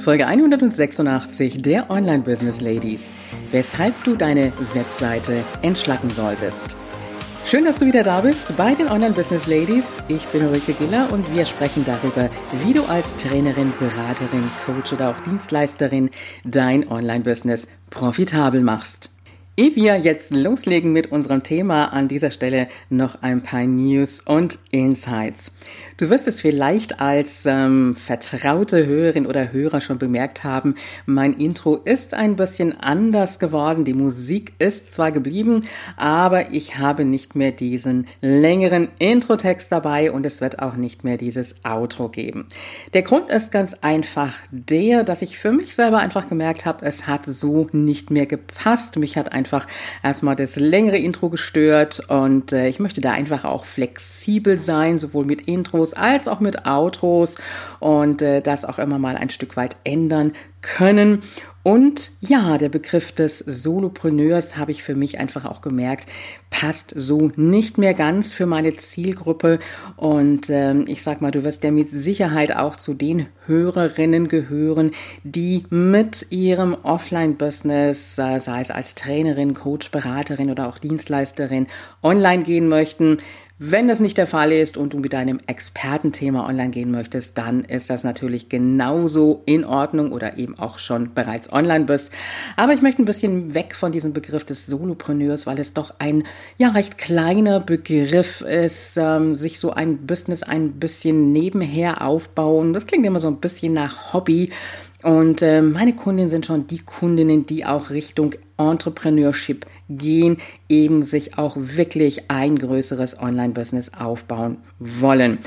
Folge 186 der Online Business Ladies. Weshalb du deine Webseite entschlacken solltest. Schön, dass du wieder da bist bei den Online Business Ladies. Ich bin Ulrike Giller und wir sprechen darüber, wie du als Trainerin, Beraterin, Coach oder auch Dienstleisterin dein Online Business profitabel machst. Ehe wir jetzt loslegen mit unserem Thema, an dieser Stelle noch ein paar News und Insights. Du wirst es vielleicht als ähm, vertraute Hörerin oder Hörer schon bemerkt haben, mein Intro ist ein bisschen anders geworden. Die Musik ist zwar geblieben, aber ich habe nicht mehr diesen längeren Intro-Text dabei und es wird auch nicht mehr dieses Outro geben. Der Grund ist ganz einfach der, dass ich für mich selber einfach gemerkt habe, es hat so nicht mehr gepasst. Mich hat einfach erstmal das längere Intro gestört und äh, ich möchte da einfach auch flexibel sein, sowohl mit Intros Intros als auch mit Outros und äh, das auch immer mal ein Stück weit ändern können. Und ja, der Begriff des Solopreneurs habe ich für mich einfach auch gemerkt, passt so nicht mehr ganz für meine Zielgruppe. Und ähm, ich sag mal, du wirst ja mit Sicherheit auch zu den Hörerinnen gehören, die mit ihrem Offline-Business, äh, sei es als Trainerin, Coach, Beraterin oder auch Dienstleisterin, online gehen möchten. Wenn das nicht der Fall ist und du mit deinem Expertenthema online gehen möchtest, dann ist das natürlich genauso in Ordnung oder eben auch schon bereits online bist. Aber ich möchte ein bisschen weg von diesem Begriff des Solopreneurs, weil es doch ein ja recht kleiner Begriff ist, ähm, sich so ein Business ein bisschen nebenher aufbauen. Das klingt immer so ein bisschen nach Hobby. Und äh, meine Kundinnen sind schon die Kundinnen, die auch Richtung Entrepreneurship gehen, eben sich auch wirklich ein größeres Online-Business aufbauen wollen.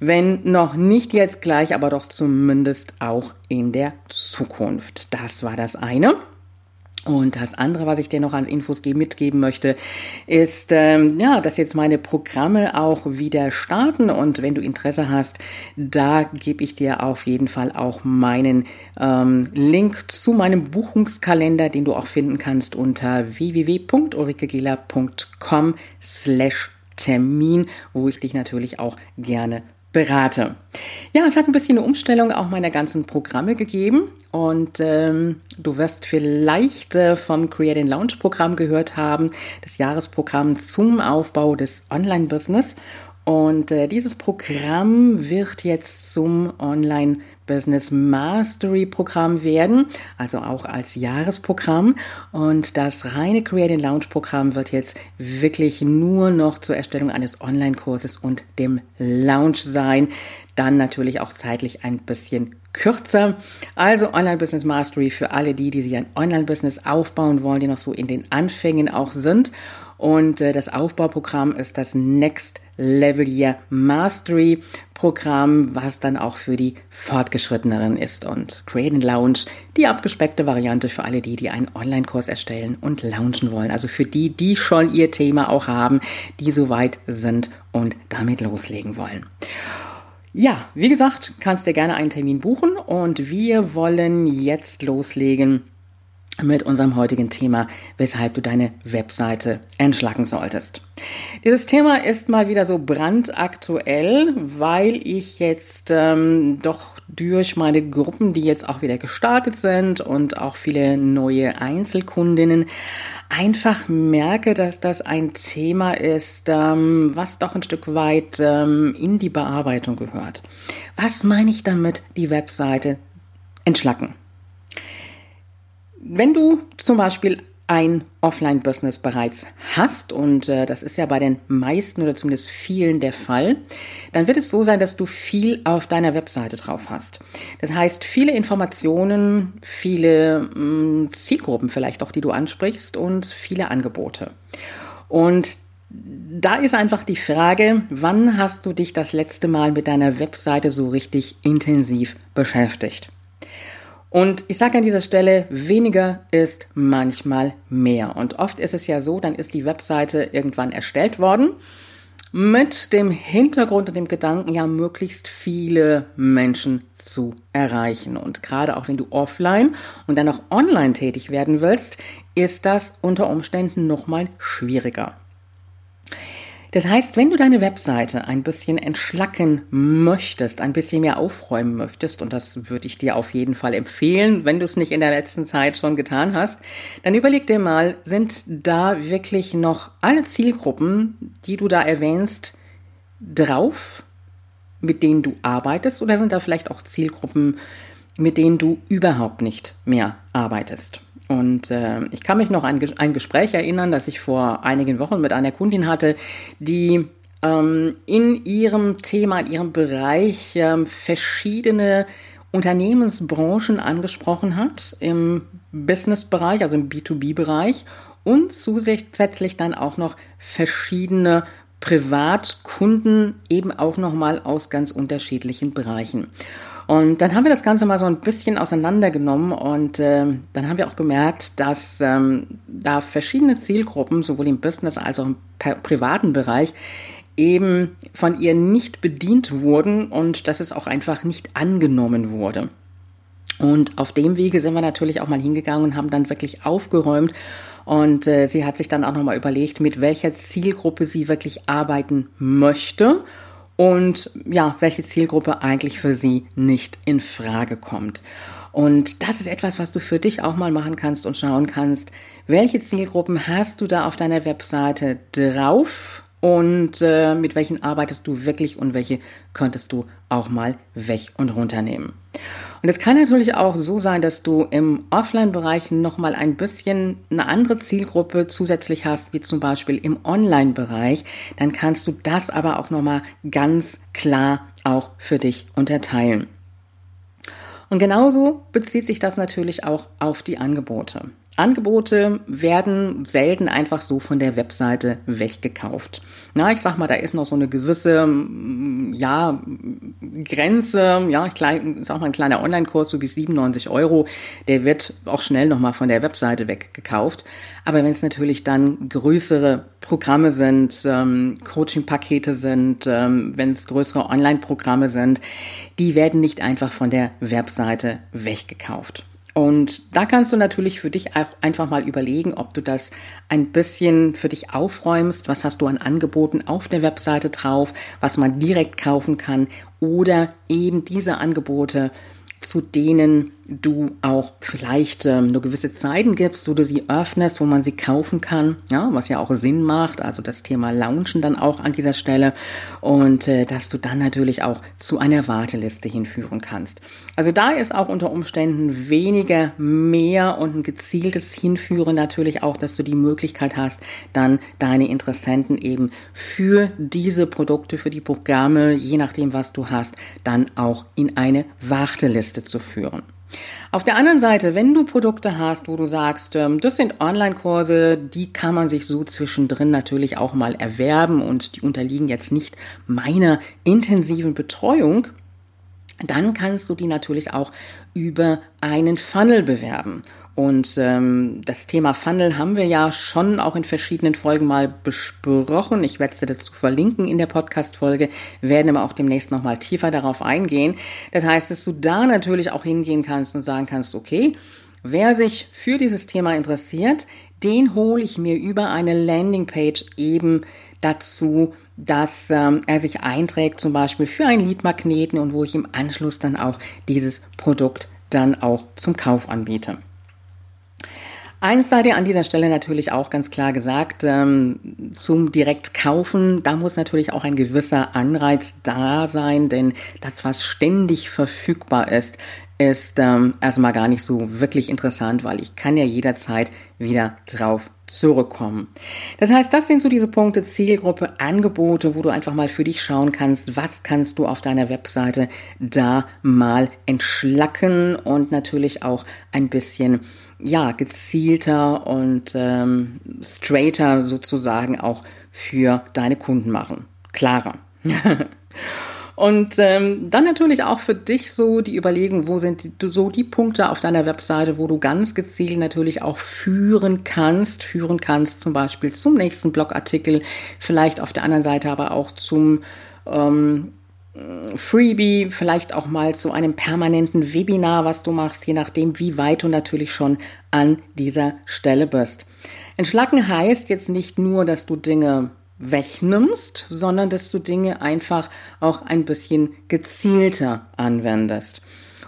Wenn noch nicht jetzt gleich, aber doch zumindest auch in der Zukunft. Das war das eine. Und das andere, was ich dir noch an Infos mitgeben möchte, ist, ähm, ja, dass jetzt meine Programme auch wieder starten. Und wenn du Interesse hast, da gebe ich dir auf jeden Fall auch meinen ähm, Link zu meinem Buchungskalender, den du auch finden kannst unter www.ulrikegela.com slash Termin, wo ich dich natürlich auch gerne berate. Ja, es hat ein bisschen eine Umstellung auch meiner ganzen Programme gegeben und ähm, du wirst vielleicht äh, vom Create and Launch Programm gehört haben, das Jahresprogramm zum Aufbau des Online-Business. Und äh, dieses Programm wird jetzt zum Online Business Mastery Programm werden, also auch als Jahresprogramm. Und das reine Create and Launch Programm wird jetzt wirklich nur noch zur Erstellung eines Online-Kurses und dem Launch sein. Dann natürlich auch zeitlich ein bisschen kürzer. Also Online Business Mastery für alle die, die sich ein Online Business aufbauen wollen, die noch so in den Anfängen auch sind. Und äh, das Aufbauprogramm ist das Next Level Year Mastery Programm, was dann auch für die Fortgeschritteneren ist. Und Create and Launch, die abgespeckte Variante für alle die, die einen Online-Kurs erstellen und launchen wollen. Also für die, die schon ihr Thema auch haben, die soweit sind und damit loslegen wollen. Ja, wie gesagt, kannst dir gerne einen Termin buchen und wir wollen jetzt loslegen mit unserem heutigen Thema, weshalb du deine Webseite entschlacken solltest. Dieses Thema ist mal wieder so brandaktuell, weil ich jetzt ähm, doch durch meine Gruppen, die jetzt auch wieder gestartet sind und auch viele neue Einzelkundinnen, einfach merke, dass das ein Thema ist, ähm, was doch ein Stück weit ähm, in die Bearbeitung gehört. Was meine ich damit, die Webseite entschlacken? Wenn du zum Beispiel ein Offline-Business bereits hast, und äh, das ist ja bei den meisten oder zumindest vielen der Fall, dann wird es so sein, dass du viel auf deiner Webseite drauf hast. Das heißt, viele Informationen, viele mh, mm, Zielgruppen vielleicht auch, die du ansprichst und viele Angebote. Und da ist einfach die Frage, wann hast du dich das letzte Mal mit deiner Webseite so richtig intensiv beschäftigt? Und ich sage an dieser Stelle, weniger ist manchmal mehr. Und oft ist es ja so, dann ist die Webseite irgendwann erstellt worden mit dem Hintergrund und dem Gedanken, ja, möglichst viele Menschen zu erreichen. Und gerade auch wenn du offline und dann auch online tätig werden willst, ist das unter Umständen nochmal schwieriger. Das heißt, wenn du deine Webseite ein bisschen entschlacken möchtest, ein bisschen mehr aufräumen möchtest, und das würde ich dir auf jeden Fall empfehlen, wenn du es nicht in der letzten Zeit schon getan hast, dann überleg dir mal, sind da wirklich noch alle Zielgruppen, die du da erwähnst, drauf, mit denen du arbeitest, oder sind da vielleicht auch Zielgruppen, mit denen du überhaupt nicht mehr arbeitest? Und äh, ich kann mich noch an ein Gespräch erinnern, das ich vor einigen Wochen mit einer Kundin hatte, die ähm, in ihrem Thema, in ihrem Bereich ähm, verschiedene Unternehmensbranchen angesprochen hat im Business-Bereich, also im B2B-Bereich und zusätzlich dann auch noch verschiedene Privatkunden eben auch nochmal aus ganz unterschiedlichen Bereichen. Und dann haben wir das Ganze mal so ein bisschen auseinandergenommen und äh, dann haben wir auch gemerkt, dass ähm, da verschiedene Zielgruppen, sowohl im Business als auch im privaten Bereich, eben von ihr nicht bedient wurden und dass es auch einfach nicht angenommen wurde. Und auf dem Wege sind wir natürlich auch mal hingegangen und haben dann wirklich aufgeräumt. Und äh, sie hat sich dann auch nochmal überlegt, mit welcher Zielgruppe sie wirklich arbeiten möchte und ja, welche Zielgruppe eigentlich für sie nicht in Frage kommt. Und das ist etwas, was du für dich auch mal machen kannst und schauen kannst, welche Zielgruppen hast du da auf deiner Webseite drauf und äh, mit welchen arbeitest du wirklich und welche könntest du auch mal weg und runternehmen. Und es kann natürlich auch so sein, dass du im Offline-Bereich nochmal ein bisschen eine andere Zielgruppe zusätzlich hast, wie zum Beispiel im Online-Bereich. Dann kannst du das aber auch nochmal ganz klar auch für dich unterteilen. Und genauso bezieht sich das natürlich auch auf die Angebote. Angebote werden selten einfach so von der Webseite weggekauft. Na, ich sag mal, da ist noch so eine gewisse, mm, ja, Grenze, ja, ich sag mal, ein kleiner Online-Kurs, so bis 97 Euro, der wird auch schnell nochmal von der Webseite weggekauft. Aber wenn es natürlich dann größere Programme sind, ähm, Coaching-Pakete sind, ähm, wenn es größere Online-Programme sind, die werden nicht einfach von der Webseite weggekauft. Und da kannst du natürlich für dich auch einfach mal überlegen, ob du das ein bisschen für dich aufräumst. Was hast du an Angeboten auf der Webseite drauf, was man direkt kaufen kann oder eben diese Angebote zu denen du auch vielleicht ähm, nur gewisse Zeiten gibst, wo du sie öffnest, wo man sie kaufen kann, ja, was ja auch Sinn macht, also das Thema Launchen dann auch an dieser Stelle und äh, dass du dann natürlich auch zu einer Warteliste hinführen kannst. Also da ist auch unter Umständen weniger mehr und ein gezieltes Hinführen natürlich auch, dass du die Möglichkeit hast, dann deine Interessenten eben für diese Produkte, für die Programme, je nachdem was du hast, dann auch in eine Warteliste zu führen. Auf der anderen Seite, wenn du Produkte hast, wo du sagst, ähm, das sind Online-Kurse, die kann man sich so zwischendrin natürlich auch mal erwerben und die unterliegen jetzt nicht meiner intensiven Betreuung, dann kannst du die natürlich auch über einen Funnel bewerben. Und ähm, das Thema Funnel haben wir ja schon auch in verschiedenen Folgen mal besprochen. Ich werde es dazu verlinken in der Podcast-Folge, werden aber auch demnächst nochmal tiefer darauf eingehen. Das heißt, dass du da natürlich auch hingehen kannst und sagen kannst, okay, wer sich für dieses Thema interessiert, den hole ich mir über eine Landingpage eben dazu, dass ähm, er sich einträgt, zum Beispiel für einen Leadmagneten und wo ich im Anschluss dann auch dieses Produkt dann auch zum Kauf anbiete. Eins sei dir an dieser Stelle natürlich auch ganz klar gesagt, ähm, zum direkt kaufen, da muss natürlich auch ein gewisser Anreiz da sein, denn das, was ständig verfügbar ist, ist ähm, erstmal gar nicht so wirklich interessant, weil ich kann ja jederzeit wieder drauf zurückkommen. Das heißt, das sind so diese Punkte, Zielgruppe, Angebote, wo du einfach mal für dich schauen kannst, was kannst du auf deiner Webseite da mal entschlacken und natürlich auch ein bisschen ja, gezielter und ähm, straighter sozusagen auch für deine Kunden machen. Klarer. und ähm, dann natürlich auch für dich so die Überlegung, wo sind die, so die Punkte auf deiner Webseite, wo du ganz gezielt natürlich auch führen kannst, führen kannst zum Beispiel zum nächsten Blogartikel, vielleicht auf der anderen Seite aber auch zum ähm, Freebie, vielleicht auch mal zu einem permanenten Webinar, was du machst, je nachdem, wie weit du natürlich schon an dieser Stelle bist. Entschlacken heißt jetzt nicht nur, dass du Dinge wegnimmst, sondern dass du Dinge einfach auch ein bisschen gezielter anwendest.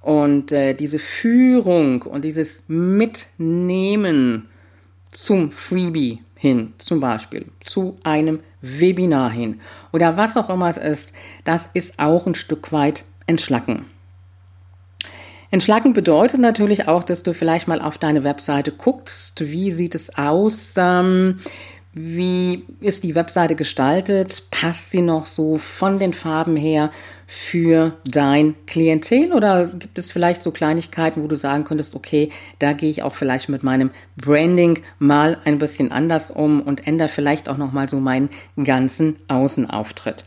Und äh, diese Führung und dieses Mitnehmen zum Freebie hin, zum Beispiel zu einem Webinar hin oder was auch immer es ist, das ist auch ein Stück weit entschlacken. Entschlacken bedeutet natürlich auch, dass du vielleicht mal auf deine Webseite guckst, wie sieht es aus, ähm, wie ist die Webseite gestaltet? Passt sie noch so von den Farben her für dein Klientel oder gibt es vielleicht so Kleinigkeiten, wo du sagen könntest, okay, da gehe ich auch vielleicht mit meinem Branding mal ein bisschen anders um und ändere vielleicht auch noch mal so meinen ganzen Außenauftritt.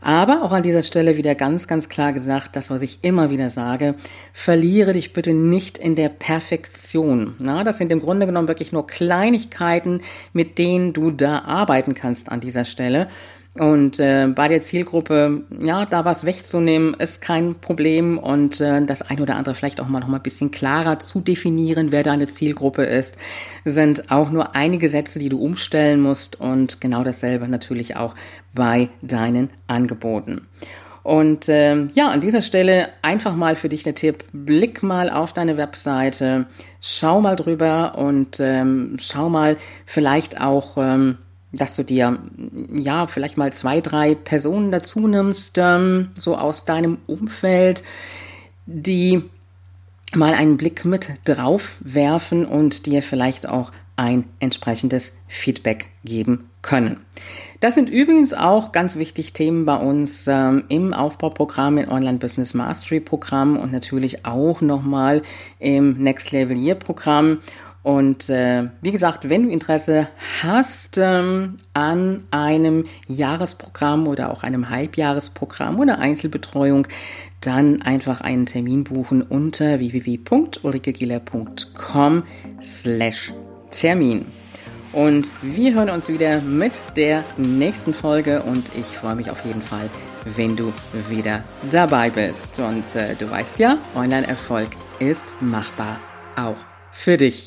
Aber auch an dieser Stelle wieder ganz, ganz klar gesagt, das, was ich immer wieder sage, verliere dich bitte nicht in der Perfektion. Na, das sind im Grunde genommen wirklich nur Kleinigkeiten, mit denen du da arbeiten kannst an dieser Stelle. Und äh, bei der Zielgruppe, ja, da was wegzunehmen, ist kein Problem. Und äh, das ein oder andere vielleicht auch mal noch mal ein bisschen klarer zu definieren, wer deine Zielgruppe ist, sind auch nur einige Sätze, die du umstellen musst. Und genau dasselbe natürlich auch bei deinen Angeboten. Und äh, ja, an dieser Stelle einfach mal für dich der Tipp, blick mal auf deine Webseite, schau mal drüber und ähm, schau mal vielleicht auch, ähm, dass du dir ja vielleicht mal zwei, drei Personen dazu nimmst, ähm, so aus deinem Umfeld, die mal einen Blick mit drauf werfen und dir vielleicht auch ein entsprechendes Feedback geben können. Das sind übrigens auch ganz wichtig Themen bei uns ähm, im Aufbauprogramm, im Online Business Mastery Programm und natürlich auch nochmal im Next Level Year Programm. Und äh, wie gesagt, wenn du Interesse hast ähm, an einem Jahresprogramm oder auch einem Halbjahresprogramm oder Einzelbetreuung, dann einfach einen Termin buchen unter www.ulrikegieler.com slash Termin. Und wir hören uns wieder mit der nächsten Folge und ich freue mich auf jeden Fall, wenn du wieder dabei bist. Und äh, du weißt ja, Online-Erfolg ist machbar, auch für dich.